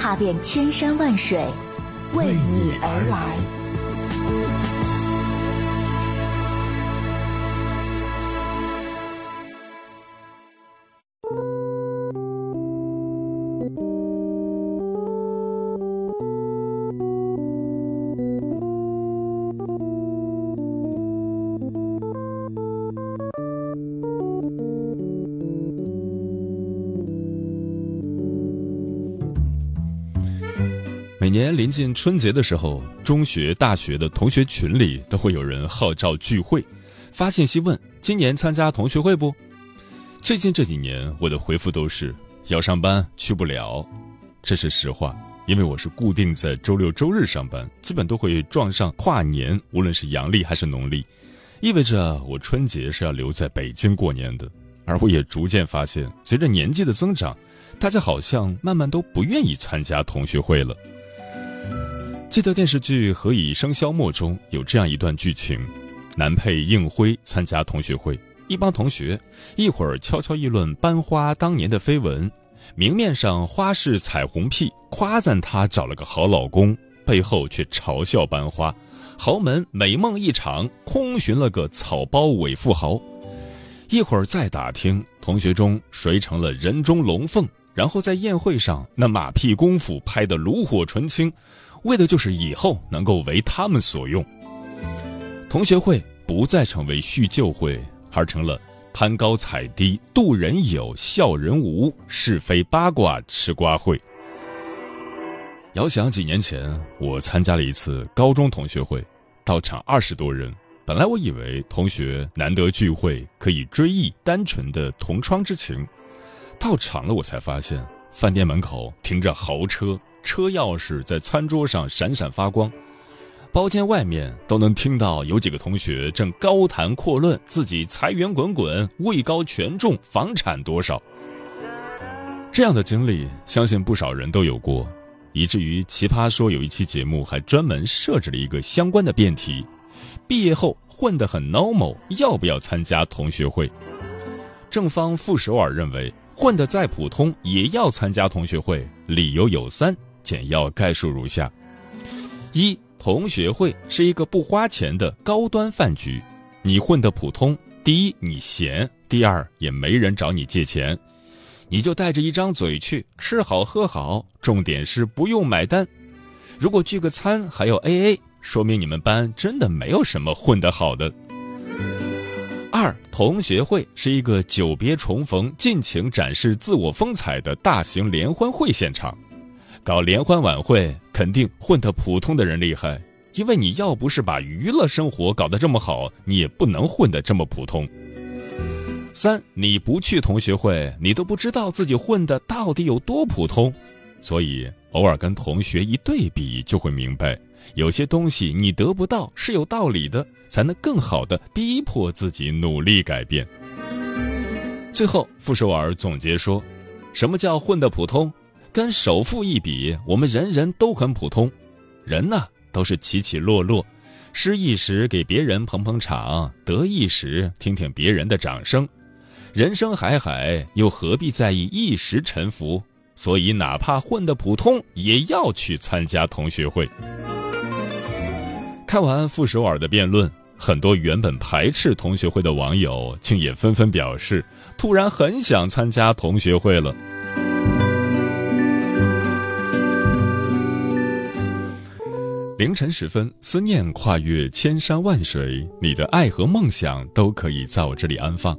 踏遍千山万水，为你而来。每年临近春节的时候，中学、大学的同学群里都会有人号召聚会，发信息问今年参加同学会不？最近这几年，我的回复都是要上班去不了，这是实话，因为我是固定在周六周日上班，基本都会撞上跨年，无论是阳历还是农历，意味着我春节是要留在北京过年的。而我也逐渐发现，随着年纪的增长，大家好像慢慢都不愿意参加同学会了。记得电视剧《何以笙箫默》中有这样一段剧情：男配应辉参加同学会，一帮同学一会儿悄悄议论班花当年的绯闻，明面上花式彩虹屁夸赞她找了个好老公，背后却嘲笑班花豪门美梦一场，空寻了个草包伪富豪。一会儿再打听同学中谁成了人中龙凤，然后在宴会上那马屁功夫拍得炉火纯青。为的就是以后能够为他们所用。同学会不再成为叙旧会，而成了攀高踩低、妒人有、笑人无、是非八卦吃瓜会。遥想几年前，我参加了一次高中同学会，到场二十多人。本来我以为同学难得聚会，可以追忆单纯的同窗之情。到场了，我才发现饭店门口停着豪车。车钥匙在餐桌上闪闪发光，包间外面都能听到有几个同学正高谈阔论自己财源滚滚、位高权重、房产多少。这样的经历，相信不少人都有过，以至于《奇葩说》有一期节目还专门设置了一个相关的辩题：毕业后混得很 normal，要不要参加同学会？正方傅首尔认为，混得再普通也要参加同学会，理由有三。简要概述如下：一、同学会是一个不花钱的高端饭局。你混得普通，第一你闲，第二也没人找你借钱，你就带着一张嘴去吃好喝好，重点是不用买单。如果聚个餐还要 A A，说明你们班真的没有什么混得好的。二、同学会是一个久别重逢、尽情展示自我风采的大型联欢会现场。搞联欢晚会，肯定混得普通的人厉害，因为你要不是把娱乐生活搞得这么好，你也不能混得这么普通。三，你不去同学会，你都不知道自己混的到底有多普通，所以偶尔跟同学一对比，就会明白，有些东西你得不到是有道理的，才能更好的逼迫自己努力改变。最后，傅首尔总结说：“什么叫混得普通？”跟首富一比，我们人人都很普通。人呢，都是起起落落，失意时给别人捧捧场，得意时听听别人的掌声。人生海海，又何必在意一时沉浮？所以，哪怕混得普通，也要去参加同学会。看完傅首尔的辩论，很多原本排斥同学会的网友，竟也纷纷表示，突然很想参加同学会了。凌晨时分，思念跨越千山万水，你的爱和梦想都可以在我这里安放。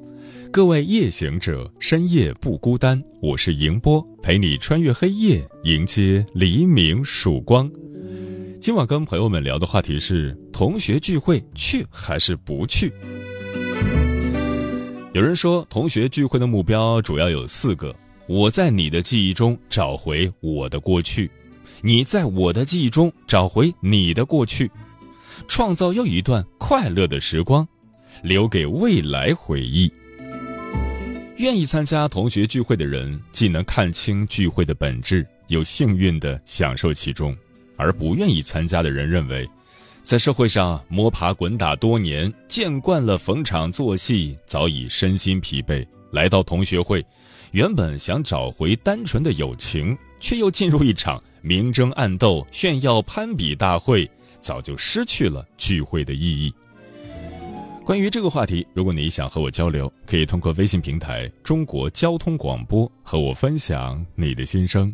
各位夜行者，深夜不孤单，我是迎波，陪你穿越黑夜，迎接黎明曙光。今晚跟朋友们聊的话题是：同学聚会去还是不去？有人说，同学聚会的目标主要有四个：我在你的记忆中找回我的过去。你在我的记忆中找回你的过去，创造又一段快乐的时光，留给未来回忆。愿意参加同学聚会的人，既能看清聚会的本质，又幸运的享受其中；而不愿意参加的人认为，在社会上摸爬滚打多年，见惯了逢场作戏，早已身心疲惫。来到同学会，原本想找回单纯的友情，却又进入一场明争暗斗、炫耀攀比大会，早就失去了聚会的意义。关于这个话题，如果你想和我交流，可以通过微信平台“中国交通广播”和我分享你的心声。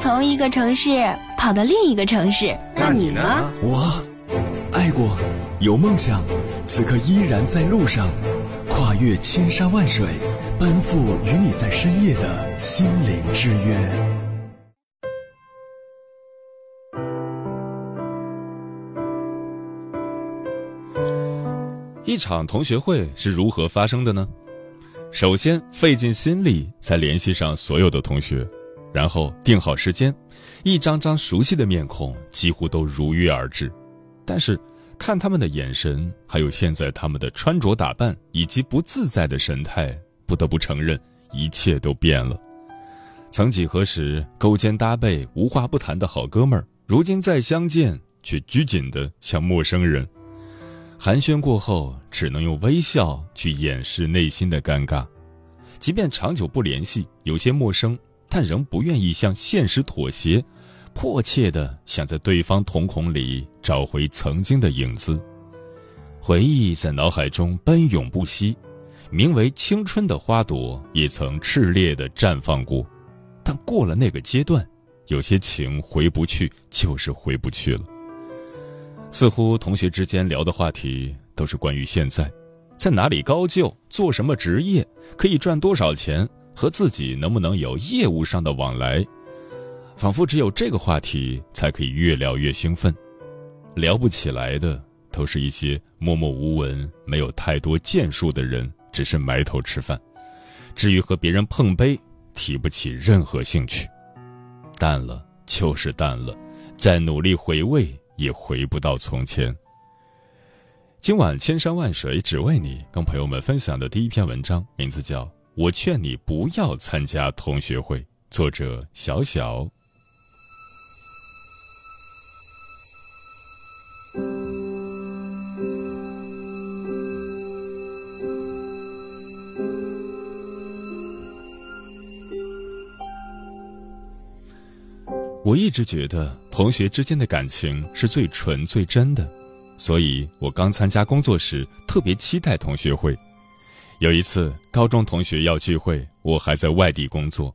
从一个城市。跑到另一个城市，那你呢？我爱过，有梦想，此刻依然在路上，跨越千山万水，奔赴与你在深夜的心灵之约。一场同学会是如何发生的呢？首先费尽心力才联系上所有的同学。然后定好时间，一张张熟悉的面孔几乎都如约而至，但是看他们的眼神，还有现在他们的穿着打扮以及不自在的神态，不得不承认一切都变了。曾几何时勾肩搭背、无话不谈的好哥们儿，如今再相见却拘谨的像陌生人。寒暄过后，只能用微笑去掩饰内心的尴尬，即便长久不联系，有些陌生。但仍不愿意向现实妥协，迫切的想在对方瞳孔里找回曾经的影子，回忆在脑海中奔涌不息，名为青春的花朵也曾炽烈的绽放过，但过了那个阶段，有些情回不去，就是回不去了。似乎同学之间聊的话题都是关于现在，在哪里高就，做什么职业，可以赚多少钱。和自己能不能有业务上的往来，仿佛只有这个话题才可以越聊越兴奋，聊不起来的都是一些默默无闻、没有太多建树的人，只是埋头吃饭。至于和别人碰杯，提不起任何兴趣，淡了就是淡了，再努力回味也回不到从前。今晚千山万水只为你，跟朋友们分享的第一篇文章，名字叫。我劝你不要参加同学会。作者：小小。我一直觉得同学之间的感情是最纯最真的，所以我刚参加工作时特别期待同学会。有一次，高中同学要聚会，我还在外地工作。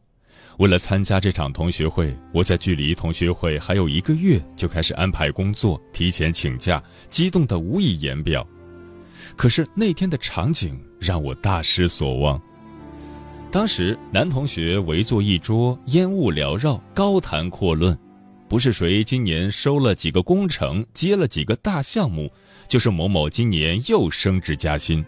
为了参加这场同学会，我在距离同学会还有一个月就开始安排工作，提前请假，激动得无以言表。可是那天的场景让我大失所望。当时男同学围坐一桌，烟雾缭绕，高谈阔论，不是谁今年收了几个工程，接了几个大项目，就是某某今年又升职加薪。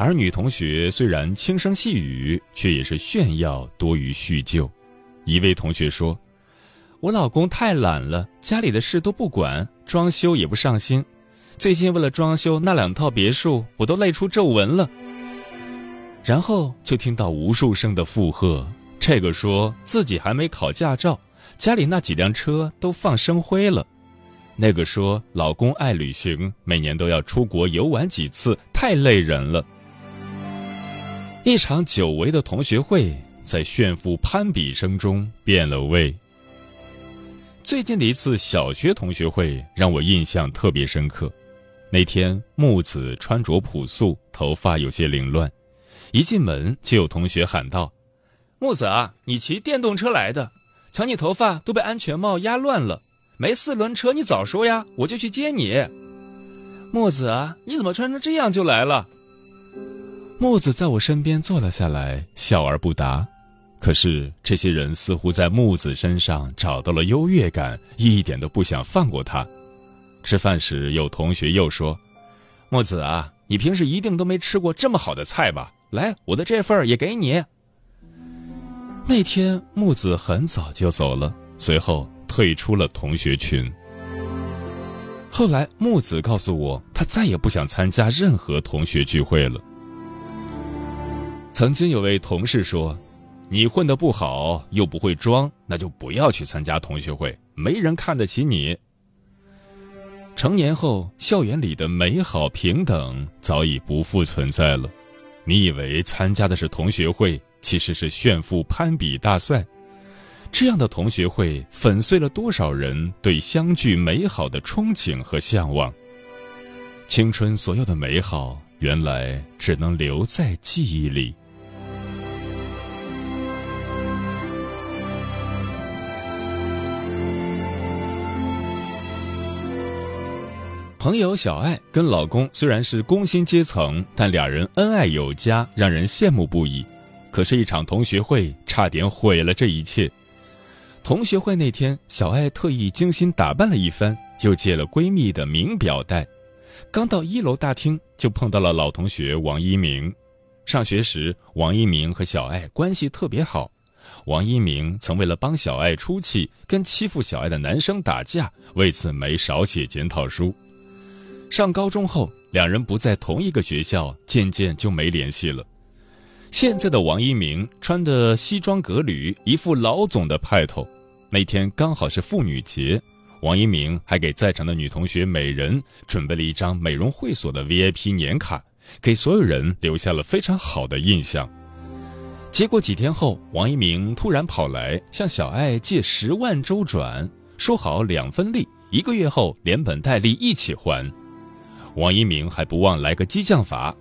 而女同学虽然轻声细语，却也是炫耀多于叙旧。一位同学说：“我老公太懒了，家里的事都不管，装修也不上心。最近为了装修那两套别墅，我都累出皱纹了。”然后就听到无数声的附和：这个说自己还没考驾照，家里那几辆车都放生灰了；那个说老公爱旅行，每年都要出国游玩几次，太累人了。一场久违的同学会，在炫富攀比声中变了味。最近的一次小学同学会让我印象特别深刻。那天木子穿着朴素，头发有些凌乱，一进门就有同学喊道：“木子啊，你骑电动车来的？瞧你头发都被安全帽压乱了，没四轮车你早说呀，我就去接你。墨子啊，你怎么穿成这样就来了？木子在我身边坐了下来，笑而不答。可是这些人似乎在木子身上找到了优越感，一点都不想放过他。吃饭时，有同学又说：“木子啊，你平时一定都没吃过这么好的菜吧？来，我的这份也给你。”那天，木子很早就走了，随后退出了同学群。后来，木子告诉我，他再也不想参加任何同学聚会了。曾经有位同事说：“你混得不好又不会装，那就不要去参加同学会，没人看得起你。”成年后，校园里的美好平等早已不复存在了。你以为参加的是同学会，其实是炫富攀比大赛。这样的同学会粉碎了多少人对相聚美好的憧憬和向往？青春所有的美好，原来只能留在记忆里。朋友小爱跟老公虽然是工薪阶层，但两人恩爱有加，让人羡慕不已。可是，一场同学会差点毁了这一切。同学会那天，小爱特意精心打扮了一番，又借了闺蜜的名表带。刚到一楼大厅，就碰到了老同学王一鸣。上学时，王一鸣和小爱关系特别好。王一鸣曾为了帮小爱出气，跟欺负小爱的男生打架，为此没少写检讨书。上高中后，两人不在同一个学校，渐渐就没联系了。现在的王一鸣穿的西装革履，一副老总的派头。那天刚好是妇女节，王一鸣还给在场的女同学每人准备了一张美容会所的 VIP 年卡，给所有人留下了非常好的印象。结果几天后，王一鸣突然跑来向小爱借十万周转，说好两分利，一个月后连本带利一起还。王一鸣还不忘来个激将法，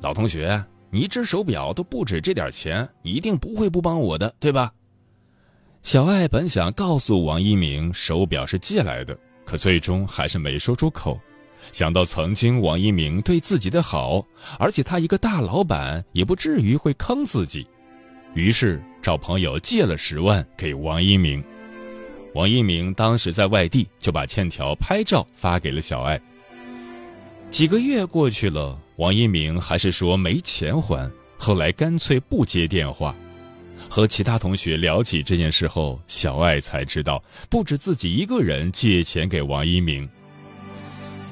老同学，你一只手表都不止这点钱，你一定不会不帮我的，对吧？小爱本想告诉王一鸣手表是借来的，可最终还是没说出口。想到曾经王一鸣对自己的好，而且他一个大老板也不至于会坑自己，于是找朋友借了十万给王一鸣。王一鸣当时在外地，就把欠条拍照发给了小爱。几个月过去了，王一鸣还是说没钱还，后来干脆不接电话。和其他同学聊起这件事后，小爱才知道，不止自己一个人借钱给王一鸣。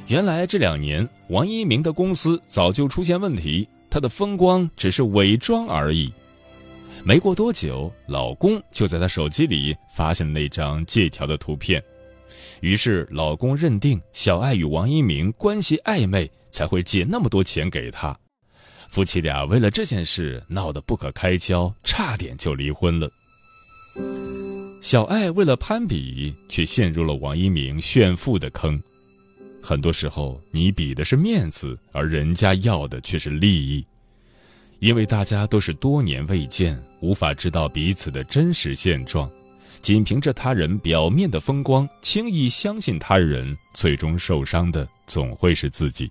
原来这两年，王一鸣的公司早就出现问题，他的风光只是伪装而已。没过多久，老公就在他手机里发现了那张借条的图片。于是，老公认定小爱与王一鸣关系暧昧，才会借那么多钱给他。夫妻俩为了这件事闹得不可开交，差点就离婚了。小爱为了攀比，却陷入了王一鸣炫富的坑。很多时候，你比的是面子，而人家要的却是利益。因为大家都是多年未见，无法知道彼此的真实现状。仅凭着他人表面的风光，轻易相信他人，最终受伤的总会是自己。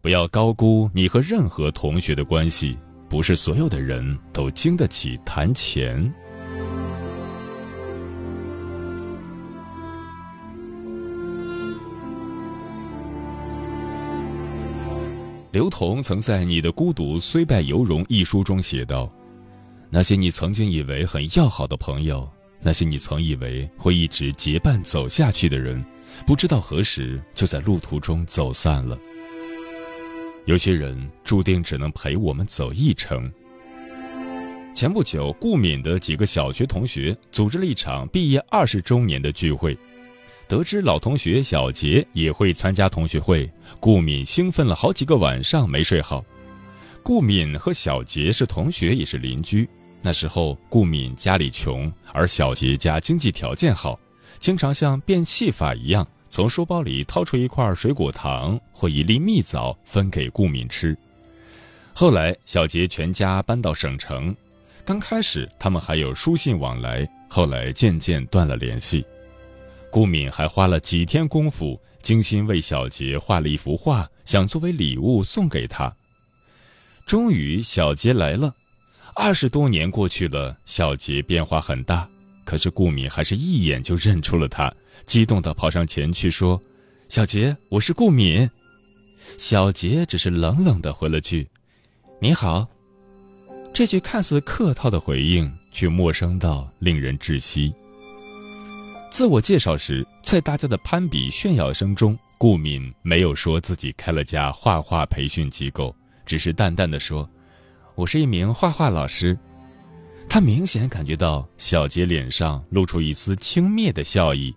不要高估你和任何同学的关系，不是所有的人都经得起谈钱。刘同曾在《你的孤独虽败犹荣》一书中写道：“那些你曾经以为很要好的朋友。”那些你曾以为会一直结伴走下去的人，不知道何时就在路途中走散了。有些人注定只能陪我们走一程。前不久，顾敏的几个小学同学组织了一场毕业二十周年的聚会，得知老同学小杰也会参加同学会，顾敏兴奋了好几个晚上没睡好。顾敏和小杰是同学，也是邻居。那时候，顾敏家里穷，而小杰家经济条件好，经常像变戏法一样，从书包里掏出一块水果糖或一粒蜜枣分给顾敏吃。后来，小杰全家搬到省城，刚开始他们还有书信往来，后来渐渐断了联系。顾敏还花了几天功夫，精心为小杰画了一幅画，想作为礼物送给他。终于，小杰来了。二十多年过去了，小杰变化很大，可是顾敏还是一眼就认出了他，激动地跑上前去说：“小杰，我是顾敏。”小杰只是冷冷地回了句：“你好。”这句看似客套的回应，却陌生到令人窒息。自我介绍时，在大家的攀比炫耀声中，顾敏没有说自己开了家画画培训机构，只是淡淡的说：“我是一名画画老师。”他明显感觉到小杰脸上露出一丝轻蔑的笑意。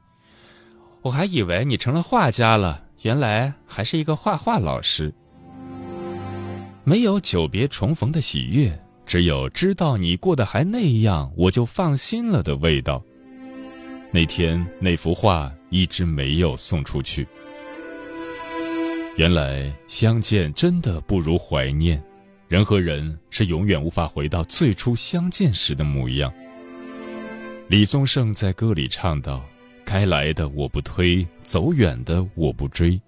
我还以为你成了画家了，原来还是一个画画老师。没有久别重逢的喜悦。只有知道你过得还那样，我就放心了的味道。那天那幅画一直没有送出去。原来相见真的不如怀念，人和人是永远无法回到最初相见时的模样。李宗盛在歌里唱道：“该来的我不推，走远的我不追，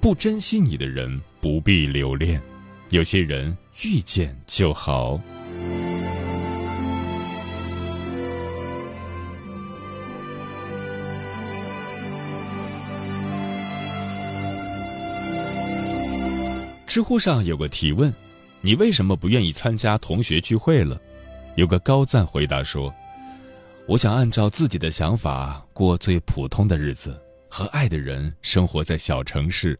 不珍惜你的人不必留恋。”有些人遇见就好。知乎上有个提问：“你为什么不愿意参加同学聚会了？”有个高赞回答说：“我想按照自己的想法过最普通的日子，和爱的人生活在小城市，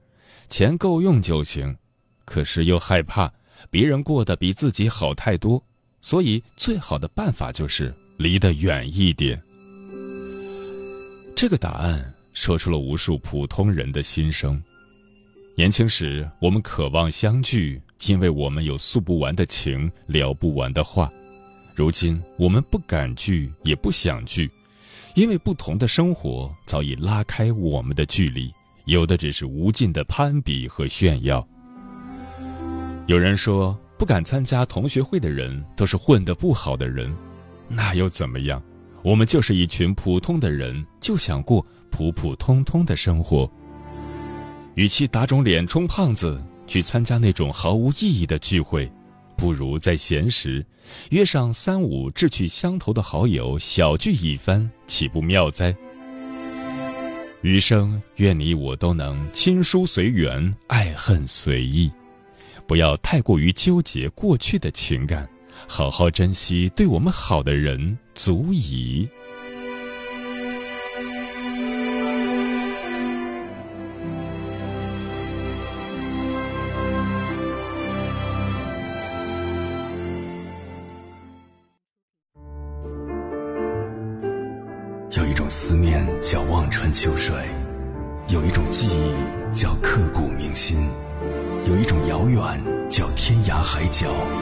钱够用就行。”可是又害怕别人过得比自己好太多，所以最好的办法就是离得远一点。这个答案说出了无数普通人的心声。年轻时，我们渴望相聚，因为我们有诉不完的情，聊不完的话；如今，我们不敢聚，也不想聚，因为不同的生活早已拉开我们的距离，有的只是无尽的攀比和炫耀。有人说，不敢参加同学会的人都是混得不好的人，那又怎么样？我们就是一群普通的人，就想过普普通通的生活。与其打肿脸充胖子去参加那种毫无意义的聚会，不如在闲时约上三五志趣相投的好友小聚一番，岂不妙哉？余生愿你我都能亲疏随缘，爱恨随意。不要太过于纠结过去的情感，好好珍惜对我们好的人，足矣。角，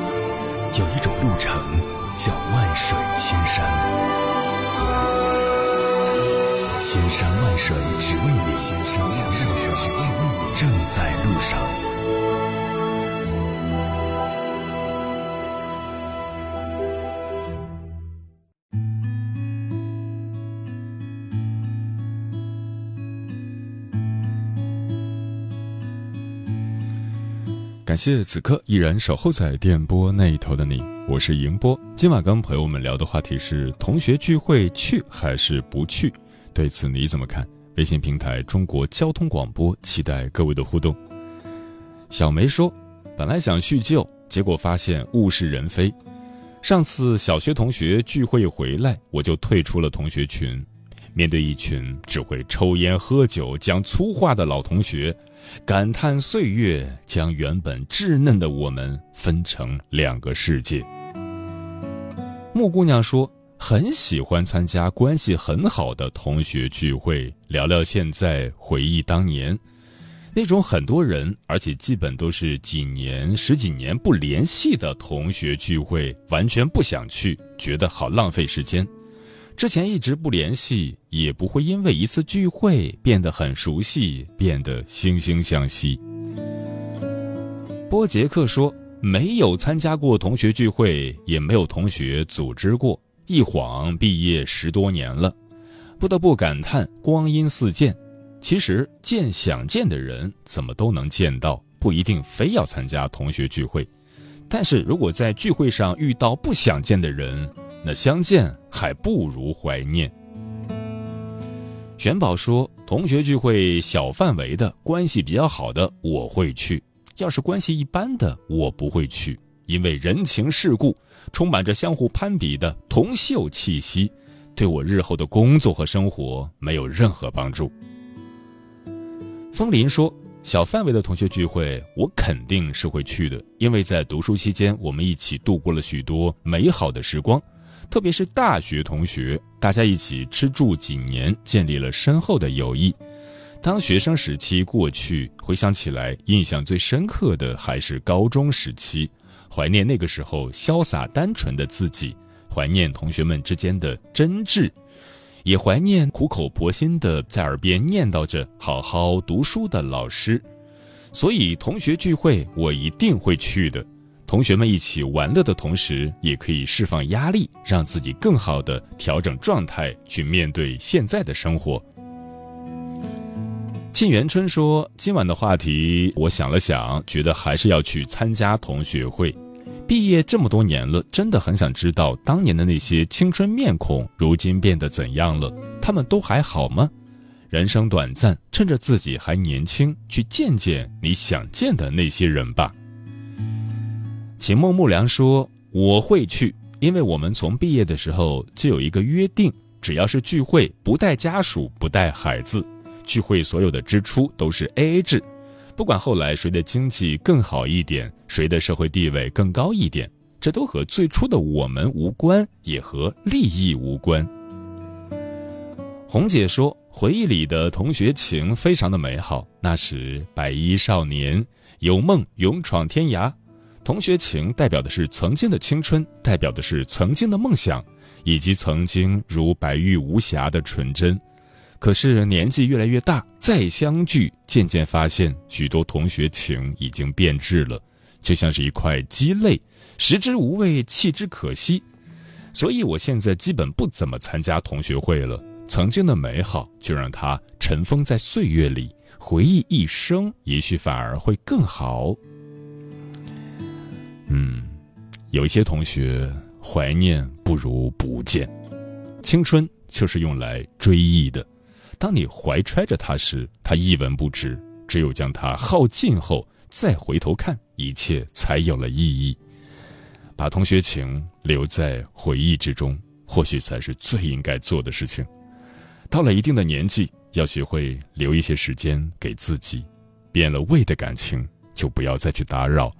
感谢此刻依然守候在电波那一头的你，我是迎波。今晚跟朋友们聊的话题是：同学聚会去还是不去？对此你怎么看？微信平台中国交通广播，期待各位的互动。小梅说：“本来想叙旧，结果发现物是人非。上次小学同学聚会回来，我就退出了同学群。”面对一群只会抽烟喝酒、讲粗话的老同学，感叹岁月将原本稚嫩的我们分成两个世界。木姑娘说：“很喜欢参加关系很好的同学聚会，聊聊现在，回忆当年。那种很多人，而且基本都是几年、十几年不联系的同学聚会，完全不想去，觉得好浪费时间。”之前一直不联系，也不会因为一次聚会变得很熟悉，变得惺惺相惜。波杰克说：“没有参加过同学聚会，也没有同学组织过。一晃毕业十多年了，不得不感叹光阴似箭。其实见想见的人怎么都能见到，不一定非要参加同学聚会。但是如果在聚会上遇到不想见的人，那相见还不如怀念。玄宝说：“同学聚会小范围的，关系比较好的我会去；要是关系一般的，我不会去，因为人情世故，充满着相互攀比的铜臭气息，对我日后的工作和生活没有任何帮助。”风林说：“小范围的同学聚会，我肯定是会去的，因为在读书期间，我们一起度过了许多美好的时光，特别是大学同学，大家一起吃住几年，建立了深厚的友谊。当学生时期过去，回想起来，印象最深刻的还是高中时期，怀念那个时候潇洒单纯的自己，怀念同学们之间的真挚。”也怀念苦口婆心的在耳边念叨着“好好读书”的老师，所以同学聚会我一定会去的。同学们一起玩乐的同时，也可以释放压力，让自己更好的调整状态，去面对现在的生活。沁园春说：“今晚的话题，我想了想，觉得还是要去参加同学会。”毕业这么多年了，真的很想知道当年的那些青春面孔，如今变得怎样了？他们都还好吗？人生短暂，趁着自己还年轻，去见见你想见的那些人吧。秦梦木良说：“我会去，因为我们从毕业的时候就有一个约定，只要是聚会，不带家属，不带孩子，聚会所有的支出都是 A A 制。”不管后来谁的经济更好一点，谁的社会地位更高一点，这都和最初的我们无关，也和利益无关。红姐说，回忆里的同学情非常的美好，那时白衣少年，有梦勇闯天涯。同学情代表的是曾经的青春，代表的是曾经的梦想，以及曾经如白玉无瑕的纯真。可是年纪越来越大，再相聚，渐渐发现许多同学情已经变质了，就像是一块鸡肋，食之无味，弃之可惜。所以我现在基本不怎么参加同学会了。曾经的美好，就让它尘封在岁月里，回忆一生，也许反而会更好。嗯，有一些同学怀念不如不见，青春就是用来追忆的。当你怀揣着它时，它一文不值；只有将它耗尽后，再回头看，一切才有了意义。把同学情留在回忆之中，或许才是最应该做的事情。到了一定的年纪，要学会留一些时间给自己。变了味的感情，就不要再去打扰，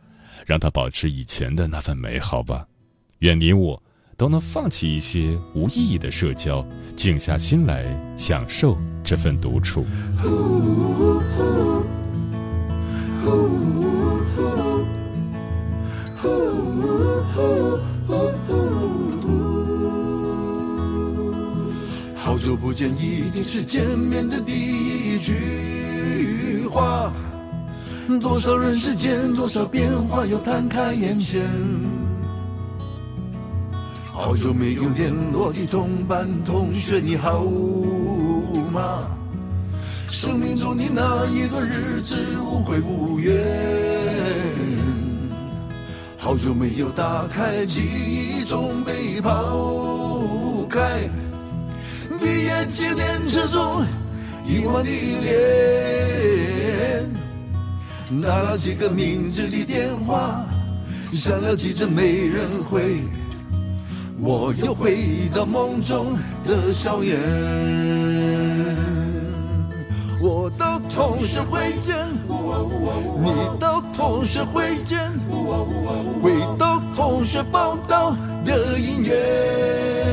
让它保持以前的那份美好吧。愿你我。都能放弃一些无意义的社交，静下心来享受这份独处。好久不见，一定是见面的第一句话。多少人世间，多少变化，又摊开眼前。好久没有联络的同班同学，你好吗？生命中的那一段日子无悔无怨。好久没有打开记忆中被抛开，毕业纪念册中遗忘的脸，打了几个名字的电话，响了几声没人回。我又回到梦中的校园，我的同学会见，你的同学会见，回到同学报道的音乐。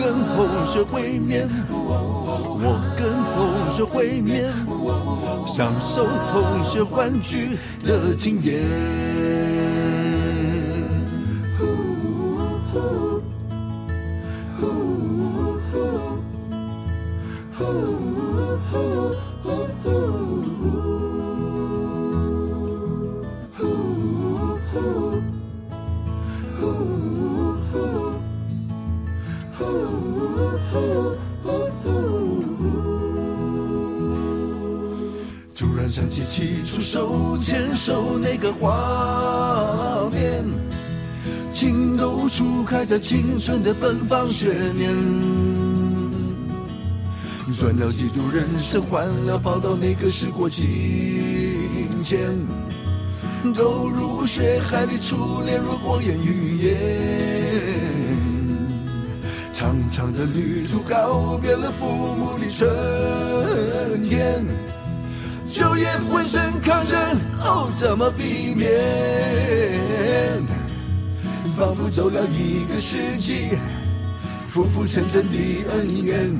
跟同学会面，我跟同学会面，享受同学欢聚的庆典。画面，情窦初开在青春的奔放学年，转了几度人生，换了跑道，那个时过境迁，都入血海里，初恋如火焰云烟。长长的旅途，告别了父母的春天，酒也浑身抗争，哦，怎么避免？仿佛走了一个世纪，浮浮沉沉的恩怨，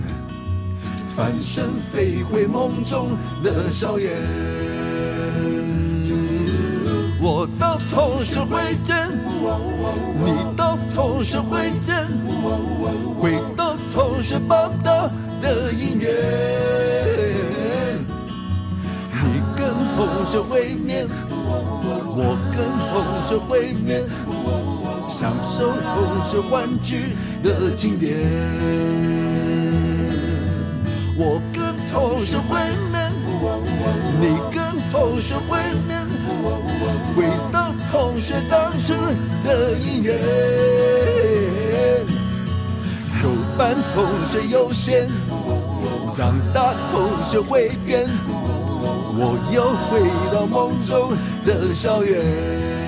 翻身飞回梦中的硝烟。我的同学会诊，你的同学会诊，会的同学报道的音乐，跟同学会面，我跟同学会面，享受同学欢聚的经典。我跟同学会面，你跟同学会面，回到同学当时的音乐。有伴同学优先，长大同学会变，我又回到梦中的校园。